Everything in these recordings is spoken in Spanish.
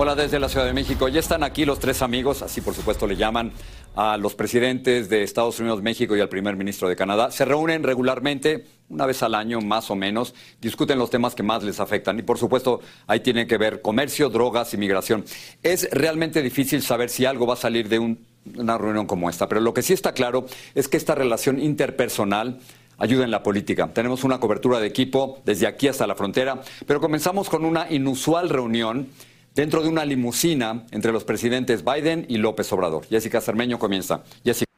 Hola desde la Ciudad de México. Ya están aquí los tres amigos, así por supuesto le llaman a los presidentes de Estados Unidos, México y al primer ministro de Canadá. Se reúnen regularmente, una vez al año más o menos, discuten los temas que más les afectan. Y por supuesto, ahí tienen que ver comercio, drogas, inmigración. Es realmente difícil saber si algo va a salir de una reunión como esta, pero lo que sí está claro es que esta relación interpersonal ayuda en la política. Tenemos una cobertura de equipo desde aquí hasta la frontera, pero comenzamos con una inusual reunión dentro de una limusina entre los presidentes Biden y López Obrador. Jessica Cermeño comienza. Jessica.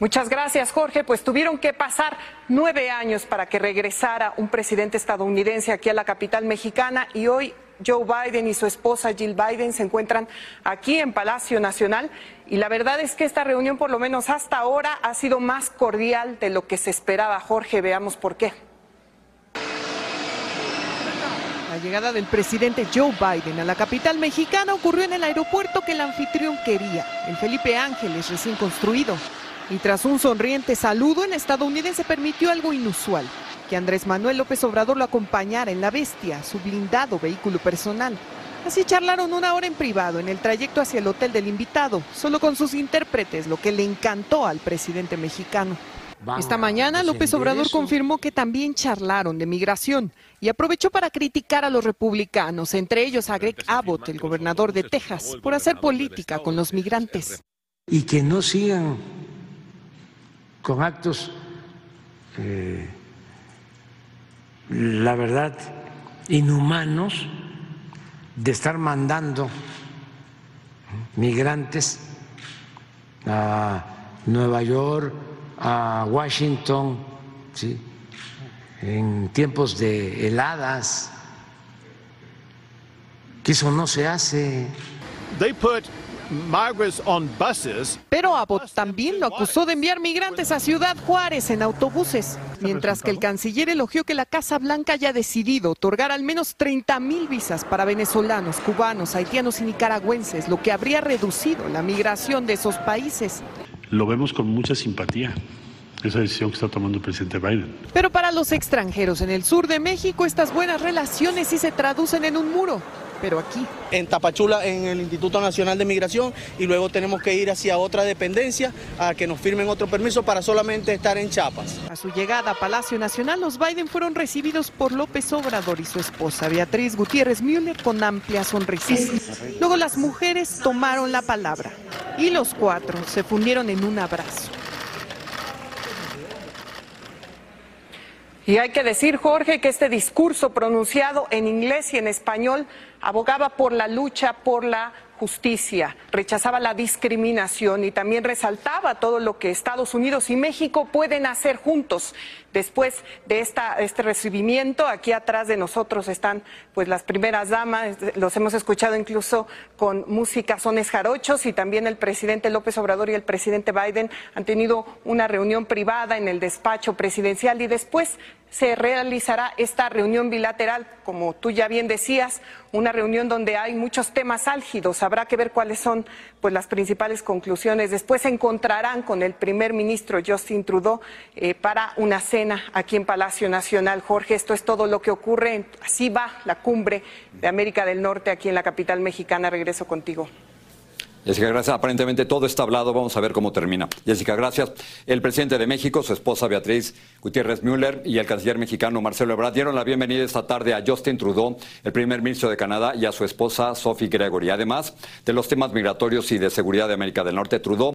Muchas gracias, Jorge. Pues tuvieron que pasar nueve años para que regresara un presidente estadounidense aquí a la capital mexicana y hoy Joe Biden y su esposa Jill Biden se encuentran aquí en Palacio Nacional y la verdad es que esta reunión, por lo menos hasta ahora, ha sido más cordial de lo que se esperaba. Jorge, veamos por qué. La llegada del presidente Joe Biden a la capital mexicana ocurrió en el aeropuerto que el anfitrión quería, el Felipe Ángeles recién construido. Y tras un sonriente saludo, el estadounidense permitió algo inusual, que Andrés Manuel López Obrador lo acompañara en la bestia, su blindado vehículo personal. Así charlaron una hora en privado en el trayecto hacia el hotel del invitado, solo con sus intérpretes, lo que le encantó al presidente mexicano. Esta mañana López Obrador confirmó que también charlaron de migración y aprovechó para criticar a los republicanos, entre ellos a Greg Abbott, el gobernador de Texas, por hacer política con los migrantes. Y que no sigan con actos, eh, la verdad, inhumanos de estar mandando migrantes a Nueva York, a Washington, ¿sí? en tiempos de heladas, que eso no se hace. Pero Abbott también lo acusó de enviar migrantes a Ciudad Juárez en autobuses, mientras que el canciller elogió que la Casa Blanca haya decidido otorgar al menos 30 mil visas para venezolanos, cubanos, haitianos y nicaragüenses, lo que habría reducido la migración de esos países lo vemos con mucha simpatía esa decisión que está tomando el presidente Biden. Pero para los extranjeros en el sur de México, estas buenas relaciones sí se traducen en un muro. Pero aquí. En Tapachula, en el Instituto Nacional de Migración, y luego tenemos que ir hacia otra dependencia a que nos firmen otro permiso para solamente estar en Chiapas. A su llegada a Palacio Nacional, los Biden fueron recibidos por López Obrador y su esposa Beatriz Gutiérrez Müller con amplia sonrisa. Luego las mujeres tomaron la palabra y los cuatro se fundieron en un abrazo. Y hay que decir, Jorge, que este discurso pronunciado en inglés y en español abogaba por la lucha por la justicia, rechazaba la discriminación y también resaltaba todo lo que Estados Unidos y México pueden hacer juntos. Después de esta, este recibimiento. Aquí atrás de nosotros están pues las primeras damas, los hemos escuchado incluso con música sones jarochos y también el presidente López Obrador y el presidente Biden han tenido una reunión privada en el despacho presidencial y después se realizará esta reunión bilateral, como tú ya bien decías, una reunión donde hay muchos temas álgidos. Habrá que ver cuáles son pues, las principales conclusiones. Después se encontrarán con el primer ministro Justin Trudeau eh, para una cena aquí en Palacio Nacional. Jorge, esto es todo lo que ocurre. Así va la cumbre de América del Norte aquí en la capital mexicana. Regreso contigo. Jessica, gracias. Aparentemente todo está hablado. Vamos a ver cómo termina. Jessica, gracias. El presidente de México, su esposa Beatriz Gutiérrez Müller y el canciller mexicano Marcelo Ebrard dieron la bienvenida esta tarde a Justin Trudeau, el primer ministro de Canadá, y a su esposa Sophie Gregory. Además de los temas migratorios y de seguridad de América del Norte, Trudeau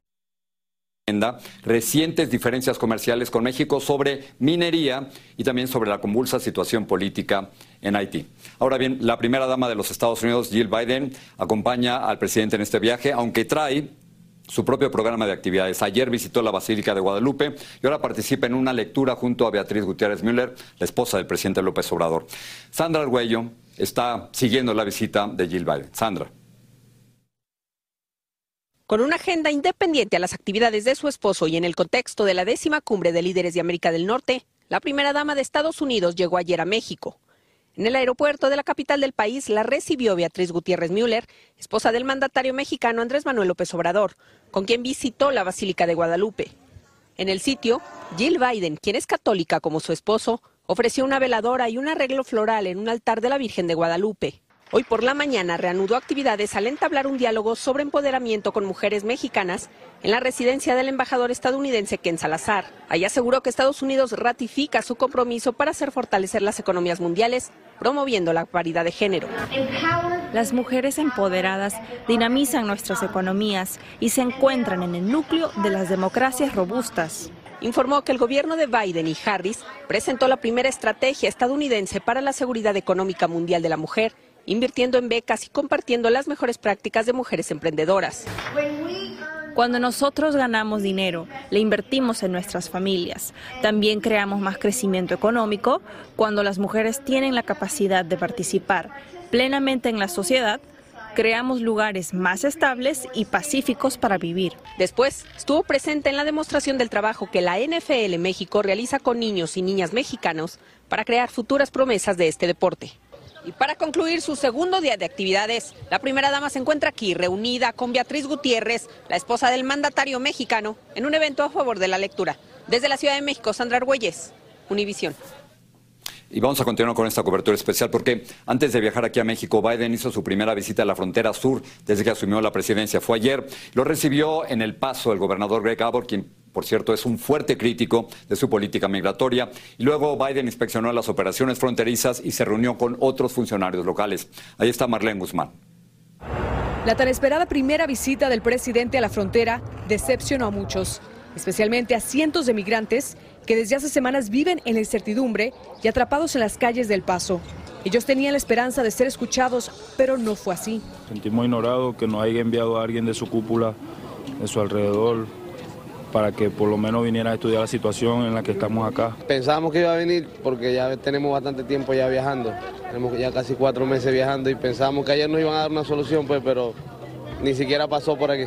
recientes diferencias comerciales con México sobre minería y también sobre la convulsa situación política en Haití. Ahora bien, la primera dama de los Estados Unidos, Jill Biden, acompaña al presidente en este viaje, aunque trae su propio programa de actividades. Ayer visitó la Basílica de Guadalupe y ahora participa en una lectura junto a Beatriz Gutiérrez Müller, la esposa del presidente López Obrador. Sandra Arguello está siguiendo la visita de Jill Biden. Sandra. Con una agenda independiente a las actividades de su esposo y en el contexto de la décima cumbre de líderes de América del Norte, la primera dama de Estados Unidos llegó ayer a México. En el aeropuerto de la capital del país la recibió Beatriz Gutiérrez Müller, esposa del mandatario mexicano Andrés Manuel López Obrador, con quien visitó la Basílica de Guadalupe. En el sitio, Jill Biden, quien es católica como su esposo, ofreció una veladora y un arreglo floral en un altar de la Virgen de Guadalupe. Hoy por la mañana reanudó actividades al entablar un diálogo sobre empoderamiento con mujeres mexicanas en la residencia del embajador estadounidense Ken Salazar. Ahí aseguró que Estados Unidos ratifica su compromiso para hacer fortalecer las economías mundiales, promoviendo la paridad de género. Las mujeres empoderadas dinamizan nuestras economías y se encuentran en el núcleo de las democracias robustas informó que el gobierno de Biden y Harris presentó la primera estrategia estadounidense para la seguridad económica mundial de la mujer invirtiendo en becas y compartiendo las mejores prácticas de mujeres emprendedoras. Cuando nosotros ganamos dinero, le invertimos en nuestras familias. También creamos más crecimiento económico cuando las mujeres tienen la capacidad de participar plenamente en la sociedad. Creamos lugares más estables y pacíficos para vivir. Después, estuvo presente en la demostración del trabajo que la NFL México realiza con niños y niñas mexicanos para crear futuras promesas de este deporte. Y para concluir su segundo día de actividades, la primera dama se encuentra aquí reunida con Beatriz Gutiérrez, la esposa del mandatario mexicano, en un evento a favor de la lectura. Desde la Ciudad de México, Sandra Argüelles, Univisión. Y vamos a continuar con esta cobertura especial porque antes de viajar aquí a México, Biden hizo su primera visita a la frontera sur desde que asumió la presidencia. Fue ayer. Lo recibió en El Paso el gobernador Greg Abbott, quien por cierto, es un fuerte crítico de su política migratoria. Y luego Biden inspeccionó las operaciones fronterizas y se reunió con otros funcionarios locales. Ahí está Marlene Guzmán. La tan esperada primera visita del presidente a la frontera decepcionó a muchos, especialmente a cientos de migrantes que desde hace semanas viven en la incertidumbre y atrapados en las calles del Paso. Ellos tenían la esperanza de ser escuchados, pero no fue así. Sentimos ignorado que nos haya enviado a alguien de su cúpula, de su alrededor, para que por lo menos viniera a estudiar la situación en la que estamos acá. Pensábamos que iba a venir porque ya tenemos bastante tiempo ya viajando, tenemos ya casi cuatro meses viajando y pensábamos que ayer nos iban a dar una solución, pues, pero ni siquiera pasó por aquí.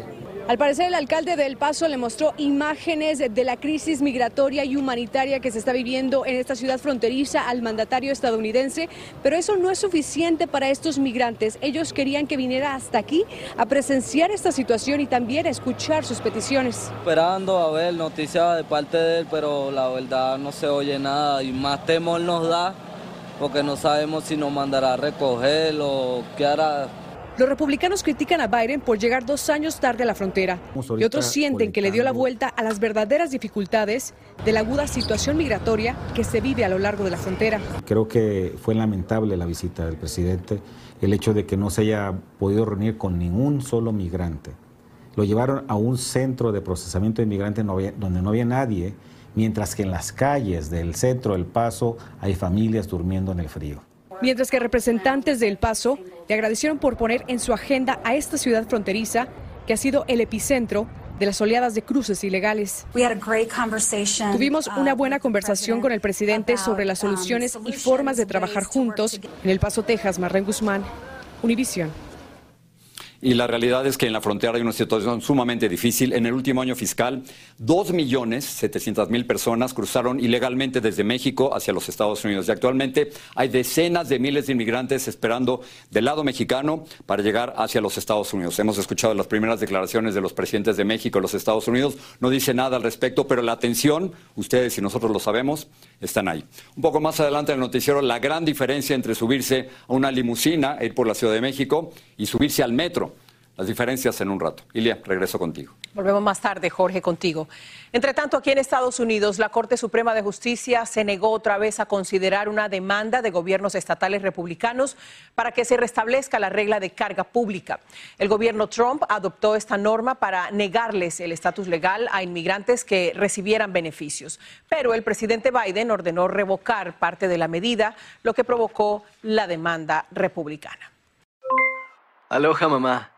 Al parecer, el alcalde de El Paso le mostró imágenes de la crisis migratoria y humanitaria que se está viviendo en esta ciudad fronteriza al mandatario estadounidense, pero eso no es suficiente para estos migrantes. Ellos querían que viniera hasta aquí a presenciar esta situación y también a escuchar sus peticiones. Esperando a ver noticias de parte de él, pero la verdad no se oye nada y más temor nos da porque no sabemos si nos mandará a recoger o qué hará los republicanos critican a Biden por llegar dos años tarde a la frontera y otros sienten que le dio la vuelta a las verdaderas dificultades de la aguda situación migratoria que se vive a lo largo de la frontera. Creo que fue lamentable la visita del presidente, el hecho de que no se haya podido reunir con ningún solo migrante. Lo llevaron a un centro de procesamiento de inmigrantes donde no había nadie, mientras que en las calles del centro del Paso hay familias durmiendo en el frío mientras que representantes de El Paso le agradecieron por poner en su agenda a esta ciudad fronteriza, que ha sido el epicentro de las oleadas de cruces ilegales. Tuvimos una buena conversación con el presidente sobre las soluciones y formas de trabajar juntos en El Paso, Texas. Marren Guzmán, Univisión. Y la realidad es que en la frontera hay una situación sumamente difícil. En el último año fiscal, 2.700.000 personas cruzaron ilegalmente desde México hacia los Estados Unidos. Y actualmente hay decenas de miles de inmigrantes esperando del lado mexicano para llegar hacia los Estados Unidos. Hemos escuchado las primeras declaraciones de los presidentes de México y los Estados Unidos. No dice nada al respecto, pero la atención, ustedes y nosotros lo sabemos, están ahí. Un poco más adelante en el noticiero, la gran diferencia entre subirse a una limusina, ir por la Ciudad de México, y subirse al metro. Las diferencias en un rato. Ilia, regreso contigo. Volvemos más tarde, Jorge, contigo. Entre tanto, aquí en Estados Unidos, la Corte Suprema de Justicia se negó otra vez a considerar una demanda de gobiernos estatales republicanos para que se restablezca la regla de carga pública. El gobierno Trump adoptó esta norma para negarles el estatus legal a inmigrantes que recibieran beneficios. Pero el presidente Biden ordenó revocar parte de la medida, lo que provocó la demanda republicana. Aloha, mamá.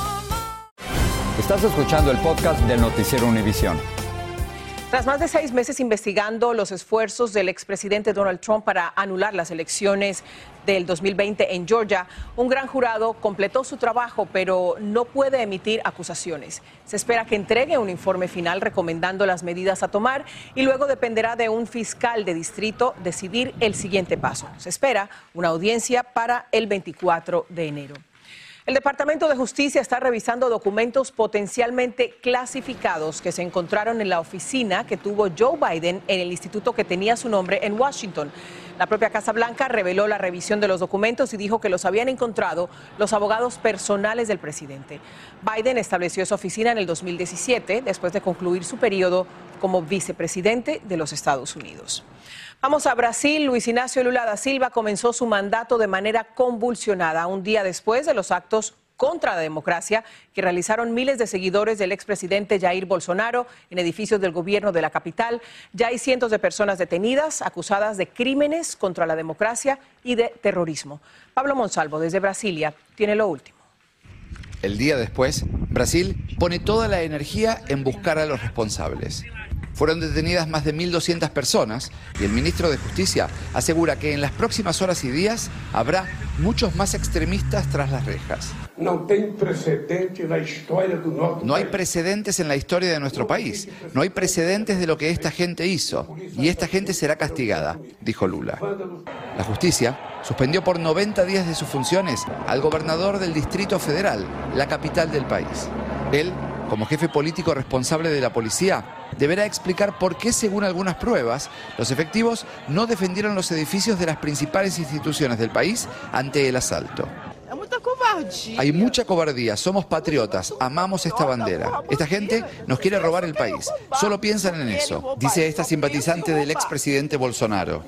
Estás escuchando el podcast del Noticiero Univisión. Tras más de seis meses investigando los esfuerzos del expresidente Donald Trump para anular las elecciones del 2020 en Georgia, un gran jurado completó su trabajo, pero no puede emitir acusaciones. Se espera que entregue un informe final recomendando las medidas a tomar y luego dependerá de un fiscal de distrito decidir el siguiente paso. Se espera una audiencia para el 24 de enero. El Departamento de Justicia está revisando documentos potencialmente clasificados que se encontraron en la oficina que tuvo Joe Biden en el instituto que tenía su nombre en Washington. La propia Casa Blanca reveló la revisión de los documentos y dijo que los habían encontrado los abogados personales del presidente. Biden estableció esa oficina en el 2017 después de concluir su periodo como vicepresidente de los Estados Unidos. Vamos a Brasil. Luis Ignacio Lula da Silva comenzó su mandato de manera convulsionada, un día después de los actos contra la democracia que realizaron miles de seguidores del expresidente Jair Bolsonaro en edificios del gobierno de la capital. Ya hay cientos de personas detenidas, acusadas de crímenes contra la democracia y de terrorismo. Pablo Monsalvo, desde Brasilia, tiene lo último. El día después, Brasil pone toda la energía en buscar a los responsables. Fueron detenidas más de 1.200 personas y el ministro de Justicia asegura que en las próximas horas y días habrá muchos más extremistas tras las rejas. No hay precedentes en la historia de nuestro país. No hay precedentes de lo que esta gente hizo. Y esta gente será castigada, dijo Lula. La justicia suspendió por 90 días de sus funciones al gobernador del Distrito Federal, la capital del país. Él, como jefe político responsable de la policía, deberá explicar por qué, según algunas pruebas, los efectivos no defendieron los edificios de las principales instituciones del país ante el asalto. Hay mucha cobardía, somos patriotas, amamos esta bandera. Esta gente nos quiere robar el país. Solo piensan en eso, dice esta simpatizante del expresidente Bolsonaro.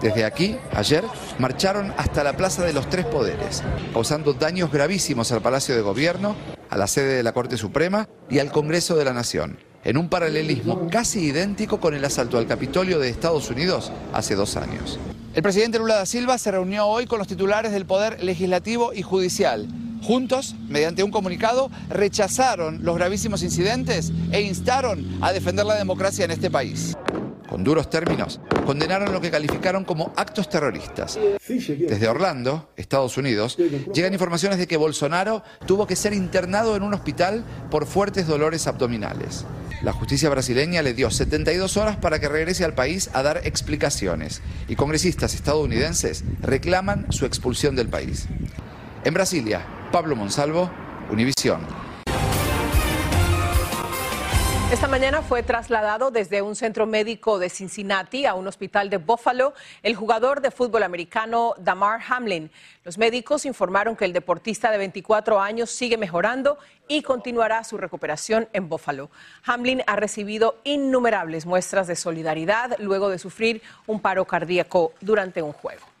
Desde aquí, ayer, marcharon hasta la Plaza de los Tres Poderes, causando daños gravísimos al Palacio de Gobierno, a la sede de la Corte Suprema y al Congreso de la Nación, en un paralelismo casi idéntico con el asalto al Capitolio de Estados Unidos hace dos años. El presidente Lula da Silva se reunió hoy con los titulares del Poder Legislativo y Judicial. Juntos, mediante un comunicado, rechazaron los gravísimos incidentes e instaron a defender la democracia en este país. Con duros términos, condenaron lo que calificaron como actos terroristas. Desde Orlando, Estados Unidos, llegan informaciones de que Bolsonaro tuvo que ser internado en un hospital por fuertes dolores abdominales. La justicia brasileña le dio 72 horas para que regrese al país a dar explicaciones y congresistas estadounidenses reclaman su expulsión del país. En Brasilia, Pablo Monsalvo, Univisión. Esta mañana fue trasladado desde un centro médico de Cincinnati a un hospital de Buffalo el jugador de fútbol americano Damar Hamlin. Los médicos informaron que el deportista de 24 años sigue mejorando y continuará su recuperación en Buffalo. Hamlin ha recibido innumerables muestras de solidaridad luego de sufrir un paro cardíaco durante un juego.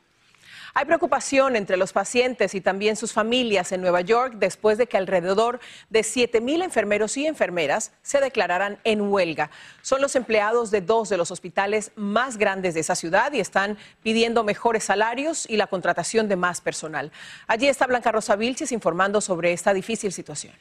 Hay preocupación entre los pacientes y también sus familias en Nueva York después de que alrededor de 7.000 enfermeros y enfermeras se declararan en huelga. Son los empleados de dos de los hospitales más grandes de esa ciudad y están pidiendo mejores salarios y la contratación de más personal. Allí está Blanca Rosa Vilches informando sobre esta difícil situación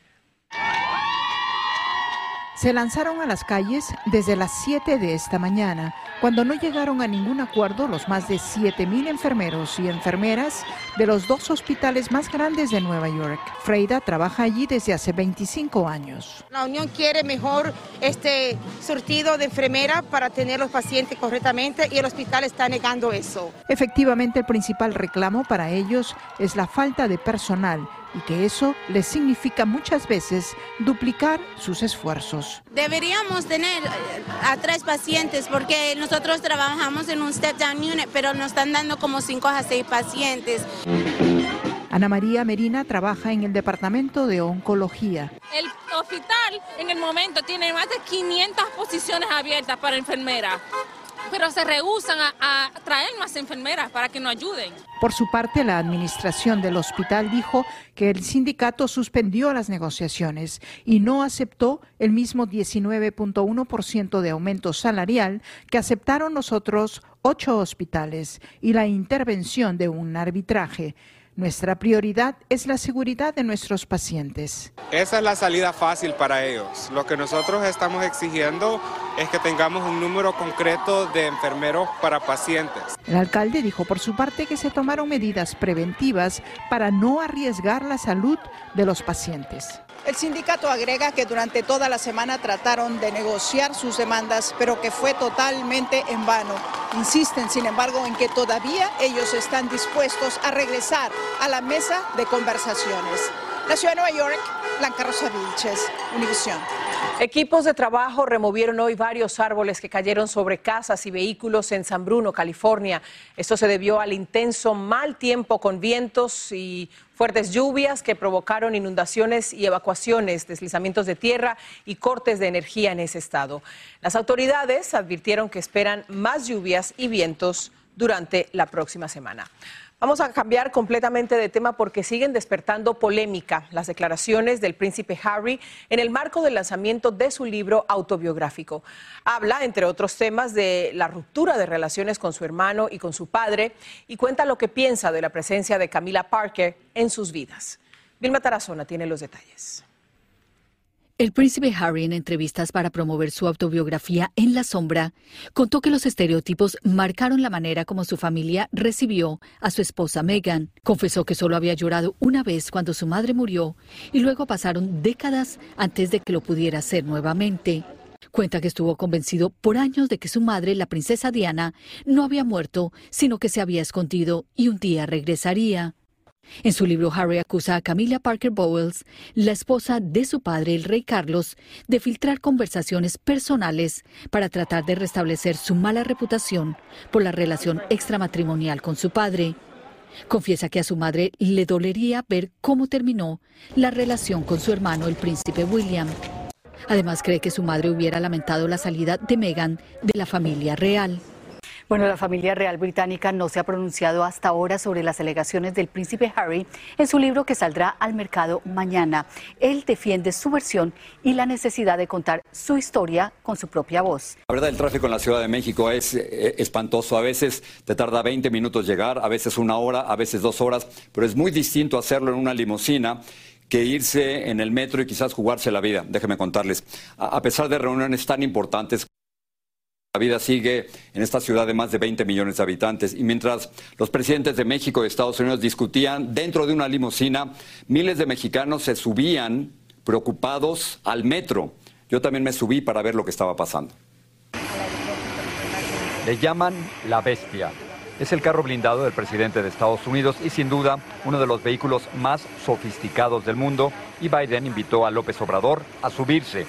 se lanzaron a las calles desde las 7 de esta mañana, cuando no llegaron a ningún acuerdo los más de 7.000 enfermeros y enfermeras de los dos hospitales más grandes de Nueva York. Freida trabaja allí desde hace 25 años. La Unión quiere mejor este surtido de enfermera para tener los pacientes correctamente y el hospital está negando eso. Efectivamente, el principal reclamo para ellos es la falta de personal y que eso les significa muchas veces duplicar sus esfuerzos. Deberíamos tener eh, a tres pacientes porque nosotros trabajamos en un step down unit, pero nos están dando como cinco a seis pacientes. Ana María Merina trabaja en el departamento de oncología. El hospital en el momento tiene más de 500 posiciones abiertas para enfermeras pero se rehusan a, traer más enfermeras para que nos ayuden. Por su parte, la administración del hospital dijo que el sindicato suspendió las negociaciones y no aceptó el mismo 19.1% de aumento salarial que aceptaron los otros ocho hospitales y la intervención de un arbitraje. Nuestra prioridad es la seguridad de nuestros pacientes. Esa es la salida fácil para ellos. Lo que nosotros estamos exigiendo es que tengamos un número concreto de enfermeros para pacientes. El alcalde dijo por su parte que se tomaron medidas preventivas para no arriesgar la salud de los pacientes. El sindicato agrega que durante toda la semana trataron de negociar sus demandas, pero que fue totalmente en vano. Insisten, sin embargo, en que todavía ellos están dispuestos a regresar a la mesa de conversaciones. La ciudad de Nueva York, Blanca Rosa Vilches, Univisión. Equipos de trabajo removieron hoy varios árboles que cayeron sobre casas y vehículos en San Bruno, California. Esto se debió al intenso mal tiempo con vientos y fuertes lluvias que provocaron inundaciones y evacuaciones, deslizamientos de tierra y cortes de energía en ese estado. Las autoridades advirtieron que esperan más lluvias y vientos durante la próxima semana. Vamos a cambiar completamente de tema porque siguen despertando polémica las declaraciones del príncipe Harry en el marco del lanzamiento de su libro autobiográfico. Habla, entre otros temas, de la ruptura de relaciones con su hermano y con su padre y cuenta lo que piensa de la presencia de Camila Parker en sus vidas. Vilma Tarazona tiene los detalles. El príncipe Harry, en entrevistas para promover su autobiografía En la sombra, contó que los estereotipos marcaron la manera como su familia recibió a su esposa Meghan. Confesó que solo había llorado una vez cuando su madre murió y luego pasaron décadas antes de que lo pudiera hacer nuevamente. Cuenta que estuvo convencido por años de que su madre, la princesa Diana, no había muerto, sino que se había escondido y un día regresaría. En su libro, Harry acusa a Camilla Parker Bowles, la esposa de su padre, el rey Carlos, de filtrar conversaciones personales para tratar de restablecer su mala reputación por la relación extramatrimonial con su padre. Confiesa que a su madre le dolería ver cómo terminó la relación con su hermano, el príncipe William. Además, cree que su madre hubiera lamentado la salida de Meghan de la familia real. Bueno, la familia real británica no se ha pronunciado hasta ahora sobre las alegaciones del príncipe Harry en su libro que saldrá al mercado mañana. Él defiende su versión y la necesidad de contar su historia con su propia voz. La verdad, el tráfico en la Ciudad de México es eh, espantoso. A veces te tarda 20 minutos llegar, a veces una hora, a veces dos horas, pero es muy distinto hacerlo en una limusina que irse en el metro y quizás jugarse la vida. Déjenme contarles. A pesar de reuniones tan importantes, la vida sigue en esta ciudad de más de 20 millones de habitantes y mientras los presidentes de México y Estados Unidos discutían dentro de una limusina, miles de mexicanos se subían preocupados al metro. Yo también me subí para ver lo que estaba pasando. Le llaman la bestia. Es el carro blindado del presidente de Estados Unidos y sin duda uno de los vehículos más sofisticados del mundo y Biden invitó a López Obrador a subirse.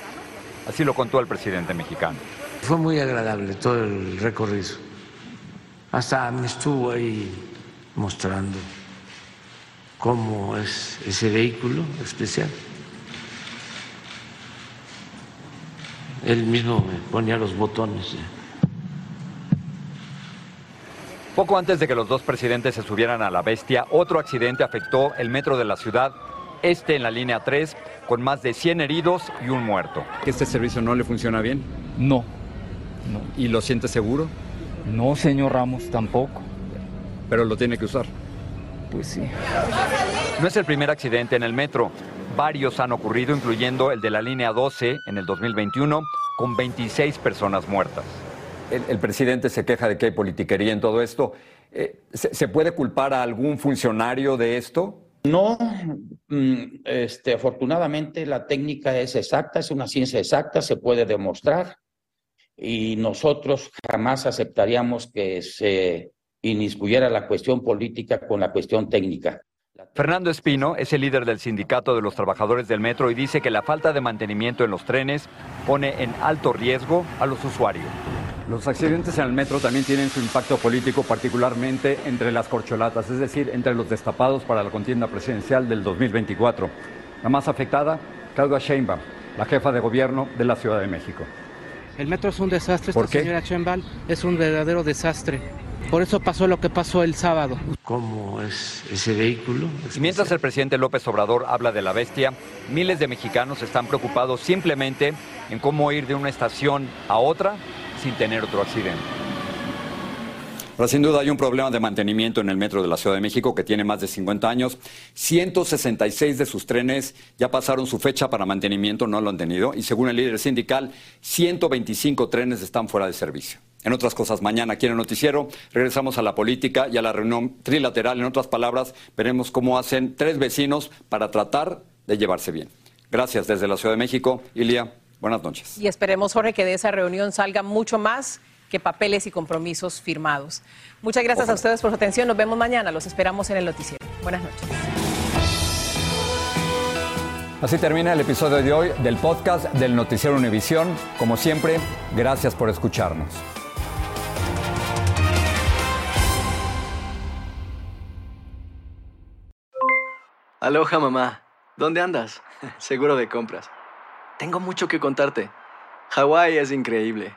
Así lo contó el presidente mexicano. Fue muy agradable todo el recorrido. Hasta me estuvo ahí mostrando cómo es ese vehículo especial. Él mismo me ponía los botones. Poco antes de que los dos presidentes se subieran a la bestia, otro accidente afectó el metro de la ciudad, este en la línea 3, con más de 100 heridos y un muerto. ¿Este servicio no le funciona bien? No, ¿Y lo siente seguro? No, señor Ramos, tampoco. Pero lo tiene que usar. Pues sí. No es el primer accidente en el metro. Varios han ocurrido, incluyendo el de la línea 12 en el 2021, con 26 personas muertas. El, presidente se queja de que hay politiquería en todo esto. Eh, ¿se, puede culpar a algún funcionario de esto? No, mm, este, afortunadamente la técnica es exacta, es una ciencia exacta, se puede demostrar y nosotros jamás aceptaríamos que se inmiscuyera la cuestión política con la cuestión técnica. Fernando Espino es el líder del sindicato de los trabajadores del metro y dice que la falta de mantenimiento en los trenes pone en alto riesgo a los usuarios. Los accidentes en el metro también tienen su impacto político, particularmente entre las corcholatas, es decir, entre los destapados para la contienda presidencial del 2024. La más afectada, Claudia Sheinbaum, la jefa de gobierno de la Ciudad de México. El metro es un desastre, esta señora Chembal es un verdadero desastre. Por eso pasó lo que pasó el sábado. ¿Cómo es ese vehículo? Y mientras el presidente López Obrador habla de la bestia, miles de mexicanos están preocupados simplemente en cómo ir de una estación a otra sin tener otro accidente. Pero sin duda hay un problema de mantenimiento en el metro de la Ciudad de México que tiene más de 50 años. 166 de sus trenes ya pasaron su fecha para mantenimiento, no lo han tenido. Y según el líder sindical, 125 trenes están fuera de servicio. En otras cosas, mañana aquí en el noticiero regresamos a la política y a la reunión trilateral. En otras palabras, veremos cómo hacen tres vecinos para tratar de llevarse bien. Gracias desde la Ciudad de México. Ilia, buenas noches. Y esperemos, Jorge, que de esa reunión salga mucho más que papeles y compromisos firmados. Muchas gracias a ustedes por su atención. Nos vemos mañana. Los esperamos en el noticiero. Buenas noches. Así termina el episodio de hoy del podcast del Noticiero Univisión. Como siempre, gracias por escucharnos. Aloha mamá, ¿dónde andas? Seguro de compras. Tengo mucho que contarte. Hawái es increíble.